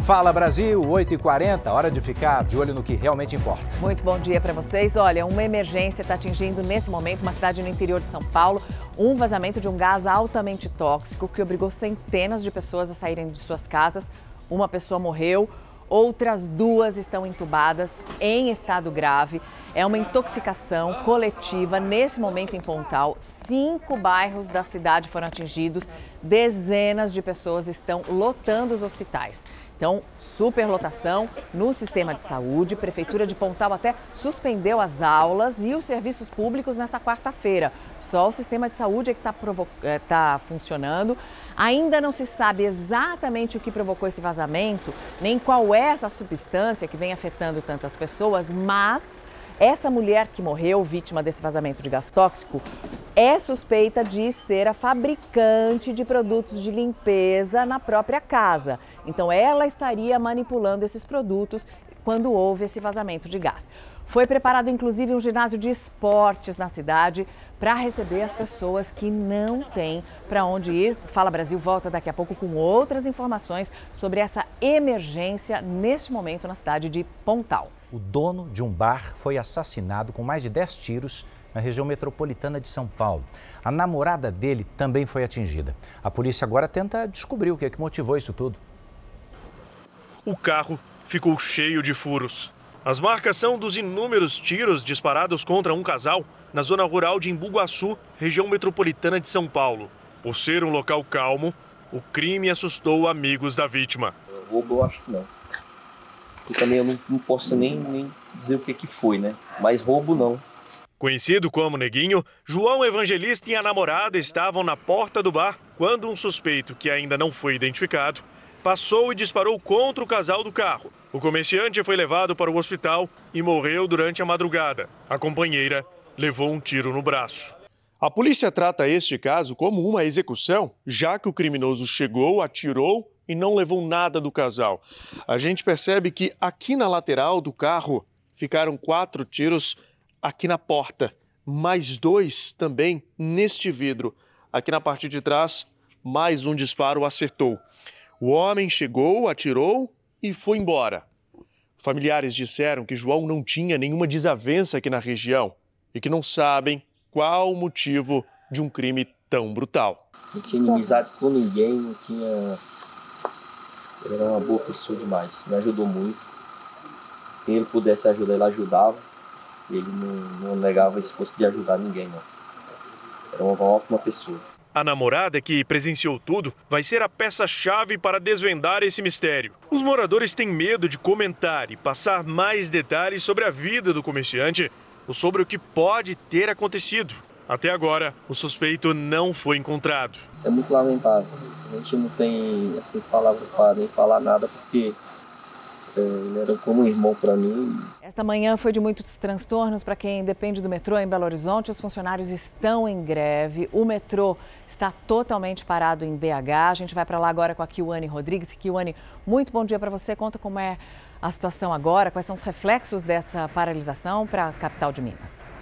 Fala Brasil, 8h40, hora de ficar de olho no que realmente importa. Muito bom dia para vocês. Olha, uma emergência está atingindo nesse momento uma cidade no interior de São Paulo. Um vazamento de um gás altamente tóxico que obrigou centenas de pessoas a saírem de suas casas. Uma pessoa morreu, outras duas estão entubadas em estado grave. É uma intoxicação coletiva nesse momento em Pontal. Cinco bairros da cidade foram atingidos. Dezenas de pessoas estão lotando os hospitais. Então, superlotação no sistema de saúde. Prefeitura de Pontal até suspendeu as aulas e os serviços públicos nessa quarta-feira. Só o sistema de saúde é que está é, tá funcionando. Ainda não se sabe exatamente o que provocou esse vazamento, nem qual é essa substância que vem afetando tantas pessoas, mas essa mulher que morreu, vítima desse vazamento de gás tóxico, é suspeita de ser a fabricante de produtos de limpeza na própria casa. Então, ela estaria manipulando esses produtos quando houve esse vazamento de gás. Foi preparado inclusive um ginásio de esportes na cidade para receber as pessoas que não têm para onde ir. Fala Brasil volta daqui a pouco com outras informações sobre essa emergência neste momento na cidade de Pontal. O dono de um bar foi assassinado com mais de 10 tiros na região metropolitana de São Paulo. A namorada dele também foi atingida. A polícia agora tenta descobrir o que, é que motivou isso tudo. O carro ficou cheio de furos. As marcas são dos inúmeros tiros disparados contra um casal na zona rural de Embu-Guaçu, região metropolitana de São Paulo. Por ser um local calmo, o crime assustou amigos da vítima. Roubo eu acho que não. E também eu não, não posso nem, nem dizer o que, que foi, né? Mas roubo não. Conhecido como Neguinho, João Evangelista e a namorada estavam na porta do bar quando um suspeito, que ainda não foi identificado, passou e disparou contra o casal do carro. O comerciante foi levado para o hospital e morreu durante a madrugada. A companheira levou um tiro no braço. A polícia trata este caso como uma execução, já que o criminoso chegou, atirou e não levou nada do casal. A gente percebe que aqui na lateral do carro ficaram quatro tiros aqui na porta, mais dois também neste vidro. Aqui na parte de trás, mais um disparo acertou. O homem chegou, atirou e foi embora. Familiares disseram que João não tinha nenhuma desavença aqui na região e que não sabem qual o motivo de um crime tão brutal. Não tinha inimizade com ninguém, não tinha ele era uma boa pessoa demais, me ajudou muito. Quem ele pudesse ajudar, ele ajudava. Ele não, não negava esse posto de ajudar ninguém, não. Era uma ótima pessoa. A namorada que presenciou tudo vai ser a peça-chave para desvendar esse mistério. Os moradores têm medo de comentar e passar mais detalhes sobre a vida do comerciante ou sobre o que pode ter acontecido. Até agora, o suspeito não foi encontrado. É muito lamentável. A gente não tem assim palavra para nem falar nada porque é, ele era como um irmão para mim. Esta manhã foi de muitos transtornos para quem depende do metrô em Belo Horizonte. Os funcionários estão em greve. O metrô está totalmente parado em BH. A gente vai para lá agora com a Kiwane Rodrigues. Kiwane, muito bom dia para você. Conta como é a situação agora, quais são os reflexos dessa paralisação para a capital de Minas.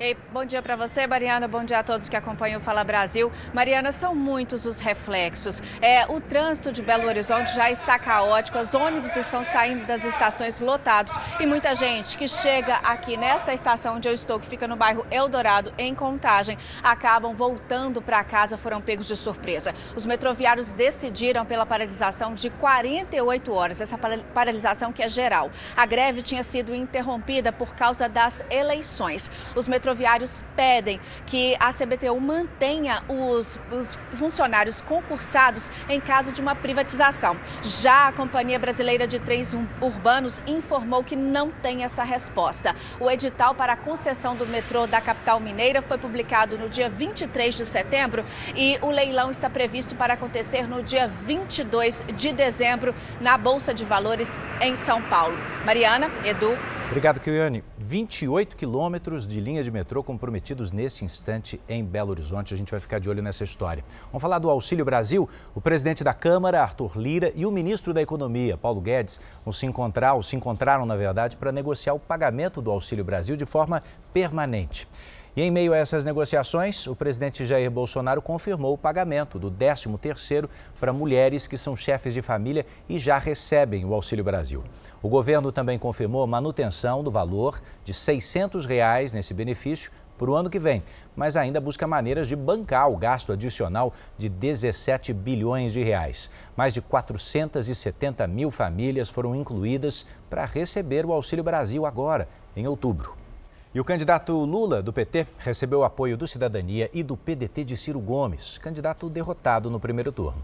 Ei, bom dia para você, Mariana. Bom dia a todos que acompanham o Fala Brasil. Mariana, são muitos os reflexos. É, o trânsito de Belo Horizonte já está caótico, os ônibus estão saindo das estações lotados e muita gente que chega aqui nesta estação onde eu estou, que fica no bairro Eldorado, em Contagem, acabam voltando para casa, foram pegos de surpresa. Os metroviários decidiram pela paralisação de 48 horas, essa paralisação que é geral. A greve tinha sido interrompida por causa das eleições. Os metroviários metroviários pedem que a CBTU mantenha os, os funcionários concursados em caso de uma privatização. Já a Companhia Brasileira de Trens Urbanos informou que não tem essa resposta. O edital para a concessão do metrô da capital mineira foi publicado no dia 23 de setembro e o leilão está previsto para acontecer no dia 22 de dezembro na Bolsa de Valores em São Paulo. Mariana, Edu. Obrigado, Kiane. 28 quilômetros de linha de metrô comprometidos nesse instante em Belo Horizonte. A gente vai ficar de olho nessa história. Vamos falar do Auxílio Brasil. O presidente da Câmara, Arthur Lira, e o ministro da Economia, Paulo Guedes, vão se encontrar, ou se encontraram, na verdade, para negociar o pagamento do Auxílio Brasil de forma permanente. E em meio a essas negociações, o presidente Jair Bolsonaro confirmou o pagamento do 13º para mulheres que são chefes de família e já recebem o Auxílio Brasil. O governo também confirmou a manutenção do valor de 600 reais nesse benefício para o ano que vem, mas ainda busca maneiras de bancar o gasto adicional de 17 bilhões de reais. Mais de 470 mil famílias foram incluídas para receber o Auxílio Brasil agora, em outubro. E o candidato Lula, do PT, recebeu o apoio do Cidadania e do PDT de Ciro Gomes, candidato derrotado no primeiro turno.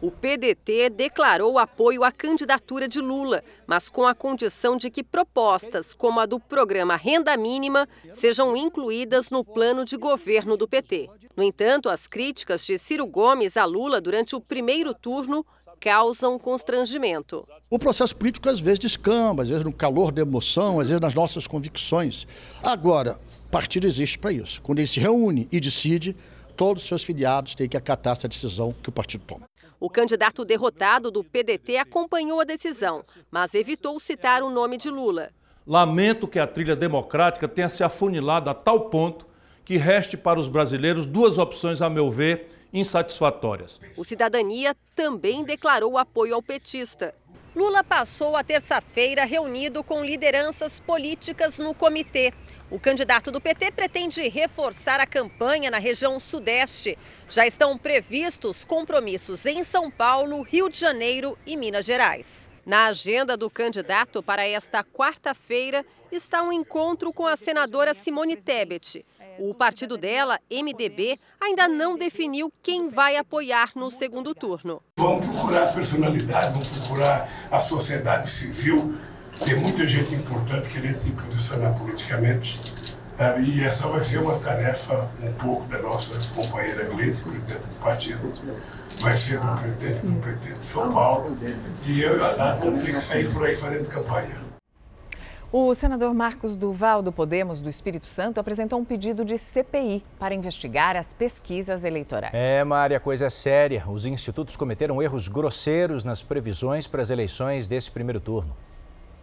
O PDT declarou apoio à candidatura de Lula, mas com a condição de que propostas como a do programa Renda Mínima sejam incluídas no plano de governo do PT. No entanto, as críticas de Ciro Gomes a Lula durante o primeiro turno causam constrangimento. O processo político às vezes descamba, às vezes no calor da emoção, às vezes nas nossas convicções. Agora, partido existe para isso. Quando ele se reúne e decide, todos os seus filiados têm que acatar essa decisão que o partido toma. O candidato derrotado do PDT acompanhou a decisão, mas evitou citar o nome de Lula. Lamento que a trilha democrática tenha se afunilado a tal ponto que reste para os brasileiros duas opções, a meu ver, insatisfatórias. O Cidadania também declarou apoio ao petista. Lula passou a terça-feira reunido com lideranças políticas no comitê. O candidato do PT pretende reforçar a campanha na região Sudeste. Já estão previstos compromissos em São Paulo, Rio de Janeiro e Minas Gerais. Na agenda do candidato para esta quarta-feira está um encontro com a senadora Simone Tebet. O partido dela, MDB, ainda não definiu quem vai apoiar no segundo turno. Vamos procurar personalidade, vamos procurar a sociedade civil. Tem muita gente importante querendo se posicionar politicamente. E essa vai ser uma tarefa um pouco da nossa companheira Gleice, presidente do partido. Vai ser do presidente do PT de São Paulo. E eu e a Haddad vamos ter que sair por aí fazendo campanha. O senador Marcos Duval, do Podemos do Espírito Santo, apresentou um pedido de CPI para investigar as pesquisas eleitorais. É, Maria, a coisa é séria. Os institutos cometeram erros grosseiros nas previsões para as eleições desse primeiro turno.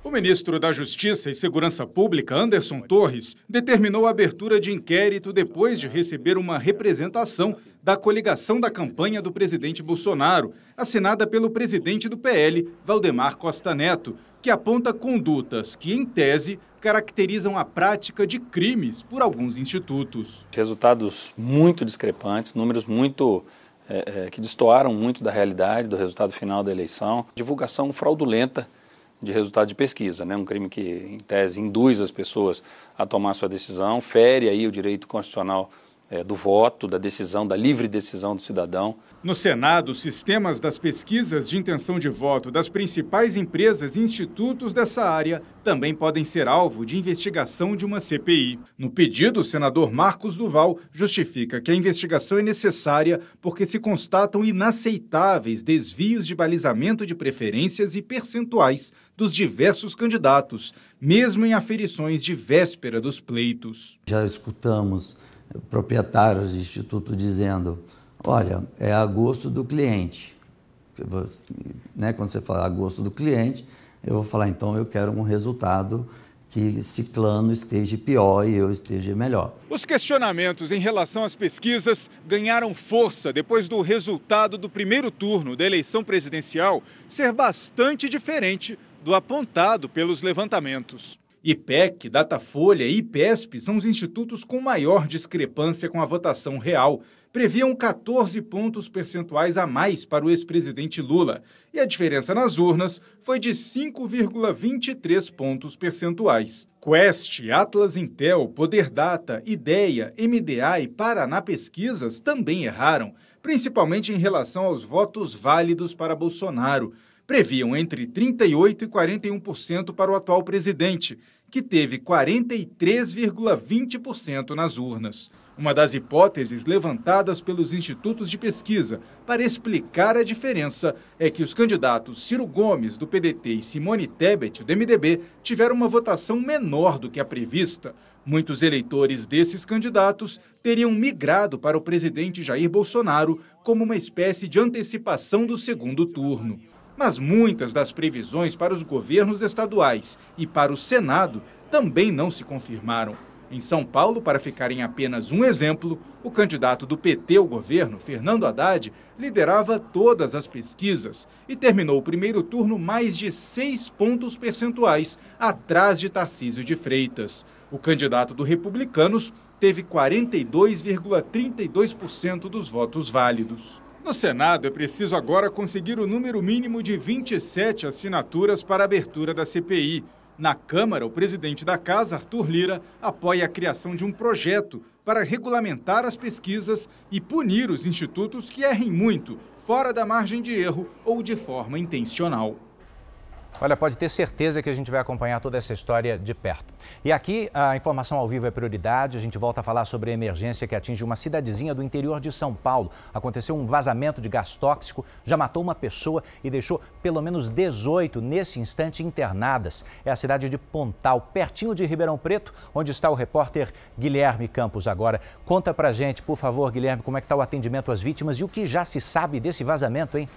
O ministro da Justiça e Segurança Pública, Anderson Torres, determinou a abertura de inquérito depois de receber uma representação da coligação da campanha do presidente Bolsonaro, assinada pelo presidente do PL, Valdemar Costa Neto, que aponta condutas que, em tese, caracterizam a prática de crimes por alguns institutos. Resultados muito discrepantes, números muito é, é, que destoaram muito da realidade do resultado final da eleição, divulgação fraudulenta de resultado de pesquisa, né? um crime que, em tese, induz as pessoas a tomar sua decisão, fere aí o direito constitucional é, do voto, da decisão, da livre decisão do cidadão. No Senado, os sistemas das pesquisas de intenção de voto das principais empresas e institutos dessa área também podem ser alvo de investigação de uma CPI. No pedido, o senador Marcos Duval justifica que a investigação é necessária porque se constatam inaceitáveis desvios de balizamento de preferências e percentuais dos diversos candidatos, mesmo em aferições de véspera dos pleitos. Já escutamos proprietários de instituto dizendo: olha, é a gosto do cliente. Né? Quando você fala a gosto do cliente, eu vou falar, então eu quero um resultado que Ciclano esteja pior e eu esteja melhor. Os questionamentos em relação às pesquisas ganharam força depois do resultado do primeiro turno da eleição presidencial ser bastante diferente do apontado pelos levantamentos. IPEC, Datafolha e IPESP são os institutos com maior discrepância com a votação real. Previam 14 pontos percentuais a mais para o ex-presidente Lula. E a diferença nas urnas foi de 5,23 pontos percentuais. Quest, Atlas Intel, Poder Data, Ideia, MDA e Paraná Pesquisas também erraram, principalmente em relação aos votos válidos para Bolsonaro previam entre 38% e 41% para o atual presidente, que teve 43,20% nas urnas. Uma das hipóteses levantadas pelos institutos de pesquisa para explicar a diferença é que os candidatos Ciro Gomes, do PDT, e Simone Tebet, do MDB, tiveram uma votação menor do que a prevista. Muitos eleitores desses candidatos teriam migrado para o presidente Jair Bolsonaro como uma espécie de antecipação do segundo turno. Mas muitas das previsões para os governos estaduais e para o Senado também não se confirmaram. Em São Paulo, para ficar em apenas um exemplo, o candidato do PT ao governo, Fernando Haddad, liderava todas as pesquisas e terminou o primeiro turno mais de seis pontos percentuais atrás de Tarcísio de Freitas. O candidato do Republicanos teve 42,32% dos votos válidos. No Senado, é preciso agora conseguir o número mínimo de 27 assinaturas para a abertura da CPI. Na Câmara, o presidente da Casa, Arthur Lira, apoia a criação de um projeto para regulamentar as pesquisas e punir os institutos que errem muito, fora da margem de erro ou de forma intencional. Olha, pode ter certeza que a gente vai acompanhar toda essa história de perto. E aqui a informação ao vivo é prioridade. A gente volta a falar sobre a emergência que atinge uma cidadezinha do interior de São Paulo. Aconteceu um vazamento de gás tóxico, já matou uma pessoa e deixou pelo menos 18 nesse instante internadas. É a cidade de Pontal, pertinho de Ribeirão Preto, onde está o repórter Guilherme Campos agora. Conta pra gente, por favor, Guilherme, como é que está o atendimento às vítimas e o que já se sabe desse vazamento, hein?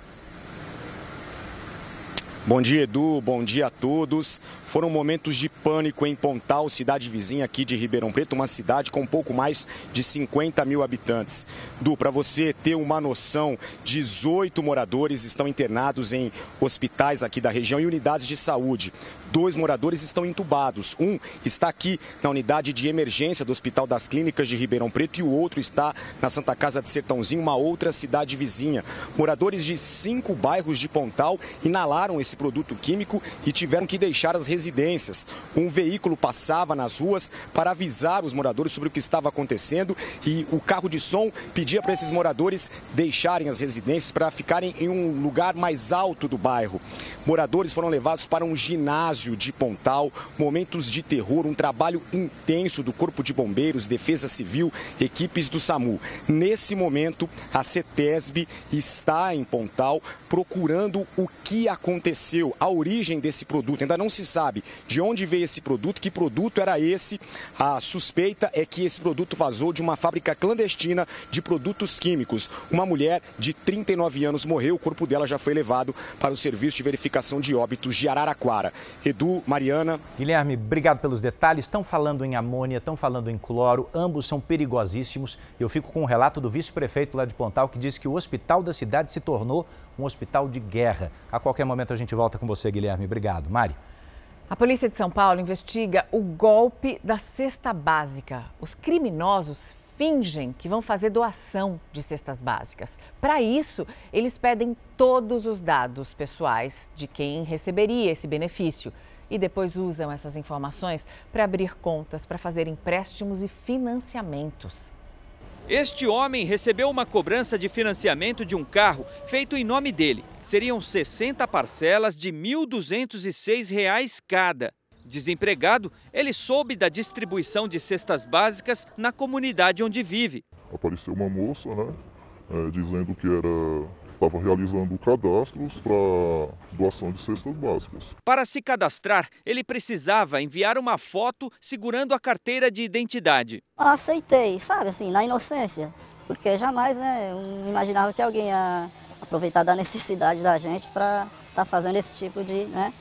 Bom dia, Edu. Bom dia a todos. Foram momentos de pânico em Pontal, cidade vizinha aqui de Ribeirão Preto, uma cidade com pouco mais de 50 mil habitantes. Du, para você ter uma noção, 18 moradores estão internados em hospitais aqui da região e unidades de saúde. Dois moradores estão entubados. Um está aqui na unidade de emergência do Hospital das Clínicas de Ribeirão Preto e o outro está na Santa Casa de Sertãozinho, uma outra cidade vizinha. Moradores de cinco bairros de Pontal inalaram esse produto químico e tiveram que deixar as residências. Um veículo passava nas ruas para avisar os moradores sobre o que estava acontecendo e o carro de som pedia para esses moradores deixarem as residências para ficarem em um lugar mais alto do bairro. Moradores foram levados para um ginásio de Pontal, momentos de terror, um trabalho intenso do Corpo de Bombeiros, Defesa Civil, equipes do SAMU. Nesse momento, a CETESB está em Pontal procurando o que aconteceu, a origem desse produto. Ainda não se sabe de onde veio esse produto, que produto era esse. A suspeita é que esse produto vazou de uma fábrica clandestina de produtos químicos. Uma mulher de 39 anos morreu, o corpo dela já foi levado para o Serviço de Verificação de Óbitos de Araraquara. Edu, Mariana. Guilherme, obrigado pelos detalhes. Estão falando em amônia, estão falando em cloro, ambos são perigosíssimos. Eu fico com o um relato do vice-prefeito lá de Pontal que disse que o hospital da cidade se tornou um hospital de guerra. A qualquer momento a gente volta com você, Guilherme. Obrigado. Mari. A polícia de São Paulo investiga o golpe da cesta básica. Os criminosos fingem que vão fazer doação de cestas básicas. Para isso, eles pedem todos os dados pessoais de quem receberia esse benefício e depois usam essas informações para abrir contas, para fazer empréstimos e financiamentos. Este homem recebeu uma cobrança de financiamento de um carro feito em nome dele. Seriam 60 parcelas de R$ 1.206 cada. Desempregado, ele soube da distribuição de cestas básicas na comunidade onde vive. Apareceu uma moça, né, é, dizendo que era estava realizando cadastros para doação de cestas básicas. Para se cadastrar, ele precisava enviar uma foto segurando a carteira de identidade. Aceitei, sabe, assim, na inocência, porque jamais, né, eu imaginava que alguém ia aproveitar da necessidade da gente para estar tá fazendo esse tipo de, né,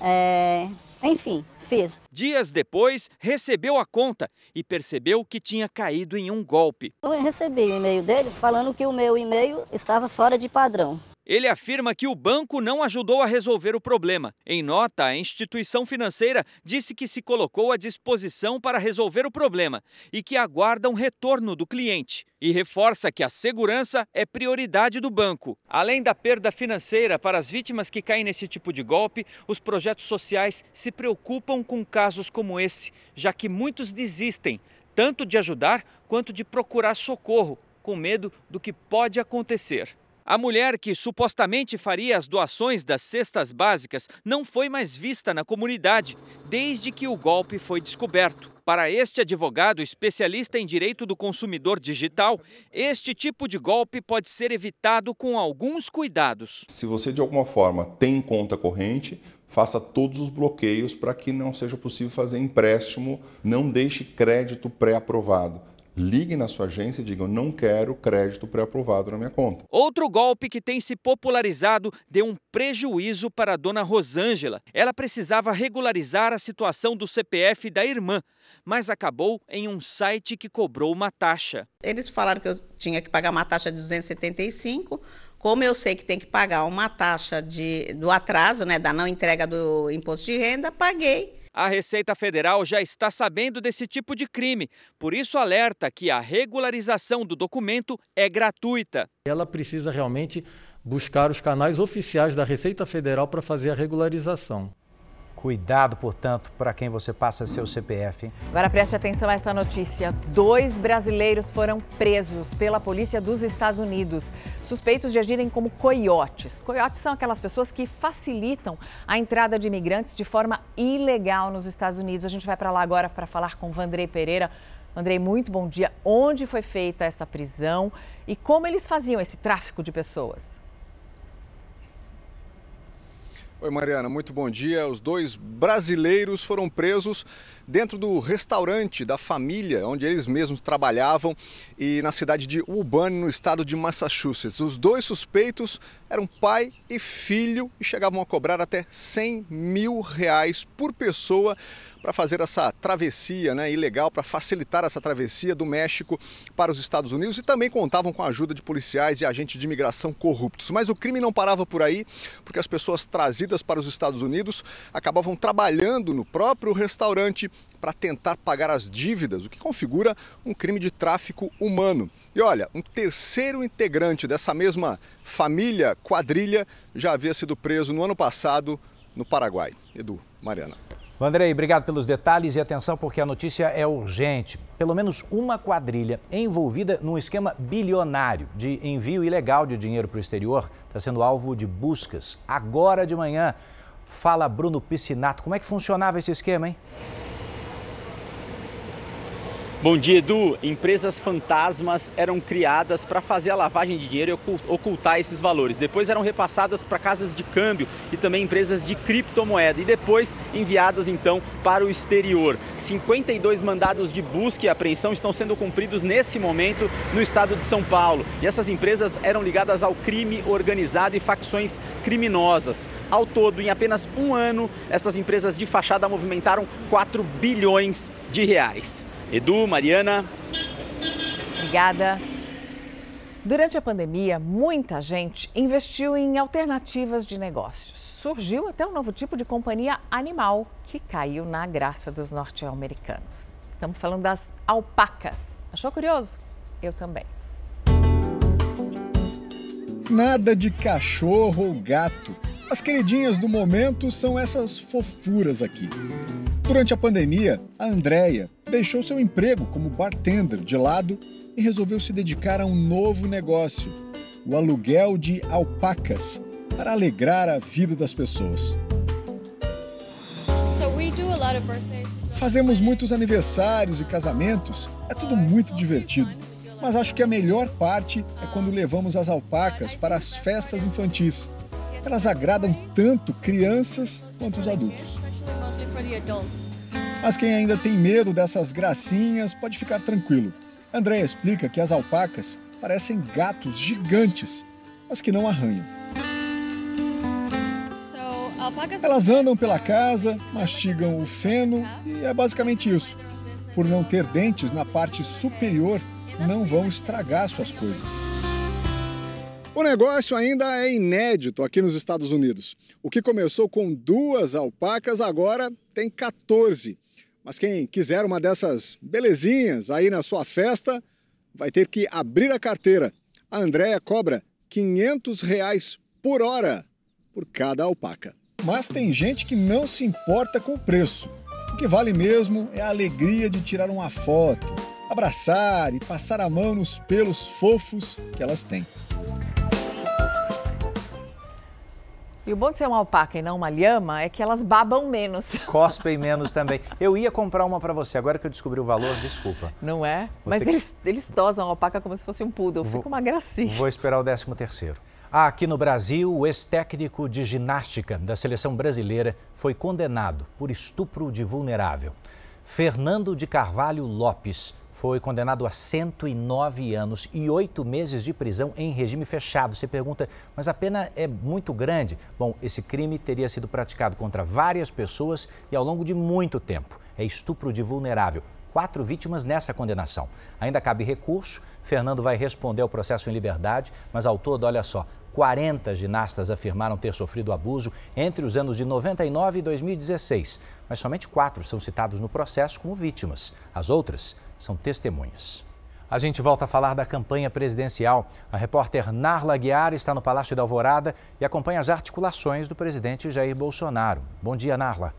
é... enfim, fiz. Dias depois, recebeu a conta e percebeu que tinha caído em um golpe. Eu recebi o e-mail deles falando que o meu e-mail estava fora de padrão. Ele afirma que o banco não ajudou a resolver o problema. Em nota, a instituição financeira disse que se colocou à disposição para resolver o problema e que aguarda um retorno do cliente. E reforça que a segurança é prioridade do banco. Além da perda financeira para as vítimas que caem nesse tipo de golpe, os projetos sociais se preocupam com casos como esse, já que muitos desistem, tanto de ajudar quanto de procurar socorro, com medo do que pode acontecer. A mulher que supostamente faria as doações das cestas básicas não foi mais vista na comunidade desde que o golpe foi descoberto. Para este advogado especialista em direito do consumidor digital, este tipo de golpe pode ser evitado com alguns cuidados. Se você de alguma forma tem conta corrente, faça todos os bloqueios para que não seja possível fazer empréstimo, não deixe crédito pré-aprovado ligue na sua agência e diga: Eu não quero crédito pré-aprovado na minha conta. Outro golpe que tem se popularizado deu um prejuízo para a dona Rosângela. Ela precisava regularizar a situação do CPF da irmã, mas acabou em um site que cobrou uma taxa. Eles falaram que eu tinha que pagar uma taxa de 275. Como eu sei que tem que pagar uma taxa de, do atraso, né, da não entrega do imposto de renda, paguei. A Receita Federal já está sabendo desse tipo de crime, por isso alerta que a regularização do documento é gratuita. Ela precisa realmente buscar os canais oficiais da Receita Federal para fazer a regularização. Cuidado, portanto, para quem você passa seu CPF. Hein? Agora preste atenção a esta notícia. Dois brasileiros foram presos pela polícia dos Estados Unidos, suspeitos de agirem como coiotes. Coiotes são aquelas pessoas que facilitam a entrada de imigrantes de forma ilegal nos Estados Unidos. A gente vai para lá agora para falar com Vandrei Pereira. Andrei, muito bom dia. Onde foi feita essa prisão e como eles faziam esse tráfico de pessoas? Oi, Mariana, muito bom dia. Os dois brasileiros foram presos dentro do restaurante da família onde eles mesmos trabalhavam e na cidade de Urbana, no estado de Massachusetts. Os dois suspeitos eram pai e filho e chegavam a cobrar até 100 mil reais por pessoa para fazer essa travessia né, ilegal, para facilitar essa travessia do México para os Estados Unidos e também contavam com a ajuda de policiais e agentes de imigração corruptos. Mas o crime não parava por aí, porque as pessoas trazidas para os Estados Unidos acabavam trabalhando no próprio restaurante para tentar pagar as dívidas, o que configura um crime de tráfico humano. E olha, um terceiro integrante dessa mesma família quadrilha já havia sido preso no ano passado no Paraguai. Edu, Mariana. Andrei, obrigado pelos detalhes e atenção porque a notícia é urgente. Pelo menos uma quadrilha envolvida num esquema bilionário de envio ilegal de dinheiro para o exterior está sendo alvo de buscas. Agora de manhã, fala Bruno Piscinato. Como é que funcionava esse esquema, hein? Bom dia, Edu. Empresas fantasmas eram criadas para fazer a lavagem de dinheiro e ocultar esses valores. Depois eram repassadas para casas de câmbio e também empresas de criptomoeda e depois enviadas então para o exterior. 52 mandados de busca e apreensão estão sendo cumpridos nesse momento no estado de São Paulo. E essas empresas eram ligadas ao crime organizado e facções criminosas. Ao todo, em apenas um ano, essas empresas de fachada movimentaram 4 bilhões de reais. Edu, Mariana. Obrigada. Durante a pandemia, muita gente investiu em alternativas de negócios. Surgiu até um novo tipo de companhia animal que caiu na graça dos norte-americanos. Estamos falando das alpacas. Achou curioso? Eu também. Nada de cachorro ou gato. As queridinhas do momento são essas fofuras aqui. Durante a pandemia, a Andrea deixou seu emprego como bartender de lado e resolveu se dedicar a um novo negócio, o aluguel de alpacas, para alegrar a vida das pessoas. Fazemos muitos aniversários e casamentos, é tudo muito divertido. Mas acho que a melhor parte é quando levamos as alpacas para as festas infantis. Elas agradam tanto crianças quanto os adultos. Mas quem ainda tem medo dessas gracinhas pode ficar tranquilo. André explica que as alpacas parecem gatos gigantes, mas que não arranham. Elas andam pela casa, mastigam o feno e é basicamente isso. Por não ter dentes na parte superior, não vão estragar suas coisas. O negócio ainda é inédito aqui nos Estados Unidos. O que começou com duas alpacas agora tem 14. Mas quem quiser uma dessas belezinhas aí na sua festa, vai ter que abrir a carteira. A Andrea cobra 500 reais por hora por cada alpaca. Mas tem gente que não se importa com o preço. O que vale mesmo é a alegria de tirar uma foto, abraçar e passar a mão nos pelos fofos que elas têm. E o bom de ser uma alpaca e não uma lhama é que elas babam menos. Cospem menos também. Eu ia comprar uma para você, agora que eu descobri o valor, desculpa. Não é? Vou Mas eles, eles tosam a alpaca como se fosse um poodle, vou, fica uma gracinha. Vou esperar o 13 terceiro. Aqui no Brasil, o ex-técnico de ginástica da seleção brasileira foi condenado por estupro de vulnerável. Fernando de Carvalho Lopes foi condenado a 109 anos e oito meses de prisão em regime fechado. Você pergunta, mas a pena é muito grande? Bom, esse crime teria sido praticado contra várias pessoas e ao longo de muito tempo. É estupro de vulnerável. Quatro vítimas nessa condenação. Ainda cabe recurso. Fernando vai responder ao processo em liberdade, mas ao todo, olha só, 40 ginastas afirmaram ter sofrido abuso entre os anos de 99 e 2016, mas somente quatro são citados no processo como vítimas. As outras são testemunhas. A gente volta a falar da campanha presidencial. A repórter Narla Guiar está no Palácio da Alvorada e acompanha as articulações do presidente Jair Bolsonaro. Bom dia, Narla.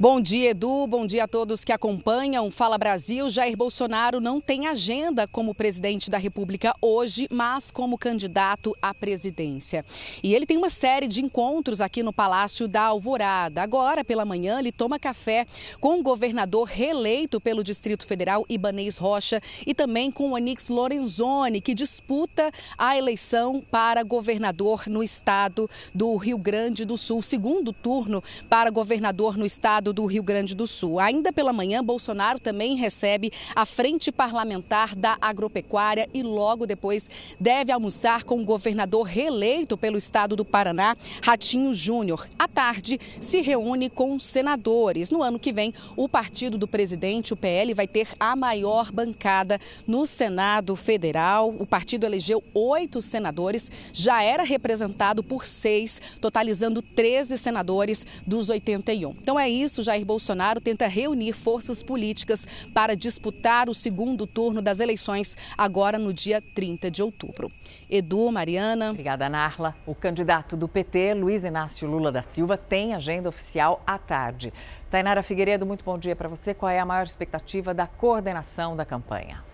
Bom dia, Edu. Bom dia a todos que acompanham. Fala Brasil. Jair Bolsonaro não tem agenda como presidente da República hoje, mas como candidato à presidência. E ele tem uma série de encontros aqui no Palácio da Alvorada. Agora, pela manhã, ele toma café com o governador reeleito pelo Distrito Federal, Ibanês Rocha, e também com Onix Lorenzoni, que disputa a eleição para governador no estado do Rio Grande do Sul. Segundo turno para governador no estado estado do Rio Grande do Sul. Ainda pela manhã, Bolsonaro também recebe a Frente Parlamentar da Agropecuária e logo depois deve almoçar com o governador reeleito pelo estado do Paraná, Ratinho Júnior. À tarde, se reúne com senadores. No ano que vem, o partido do presidente, o PL, vai ter a maior bancada no Senado Federal. O partido elegeu oito senadores, já era representado por seis, totalizando 13 senadores dos 81. Então é isso isso, Jair Bolsonaro tenta reunir forças políticas para disputar o segundo turno das eleições agora no dia 30 de outubro. Edu, Mariana. Obrigada, Narla. O candidato do PT, Luiz Inácio Lula da Silva, tem agenda oficial à tarde. Tainara Figueiredo, muito bom dia para você. Qual é a maior expectativa da coordenação da campanha?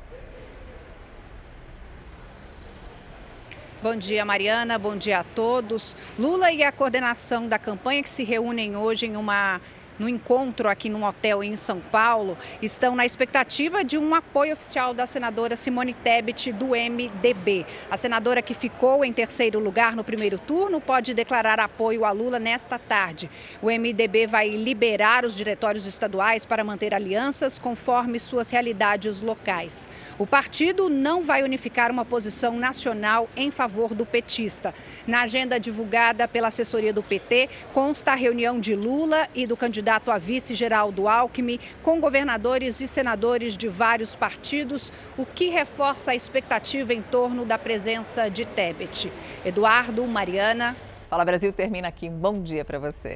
Bom dia, Mariana. Bom dia a todos. Lula e a coordenação da campanha que se reúnem hoje em uma no encontro aqui num hotel em São Paulo, estão na expectativa de um apoio oficial da senadora Simone Tebet do MDB. A senadora que ficou em terceiro lugar no primeiro turno pode declarar apoio a Lula nesta tarde. O MDB vai liberar os diretórios estaduais para manter alianças conforme suas realidades locais. O partido não vai unificar uma posição nacional em favor do petista. Na agenda divulgada pela assessoria do PT, consta a reunião de Lula e do candidato candidato a vice-geral do Alckmin, com governadores e senadores de vários partidos, o que reforça a expectativa em torno da presença de Tebet. Eduardo, Mariana. Fala Brasil termina aqui. Um bom dia para você.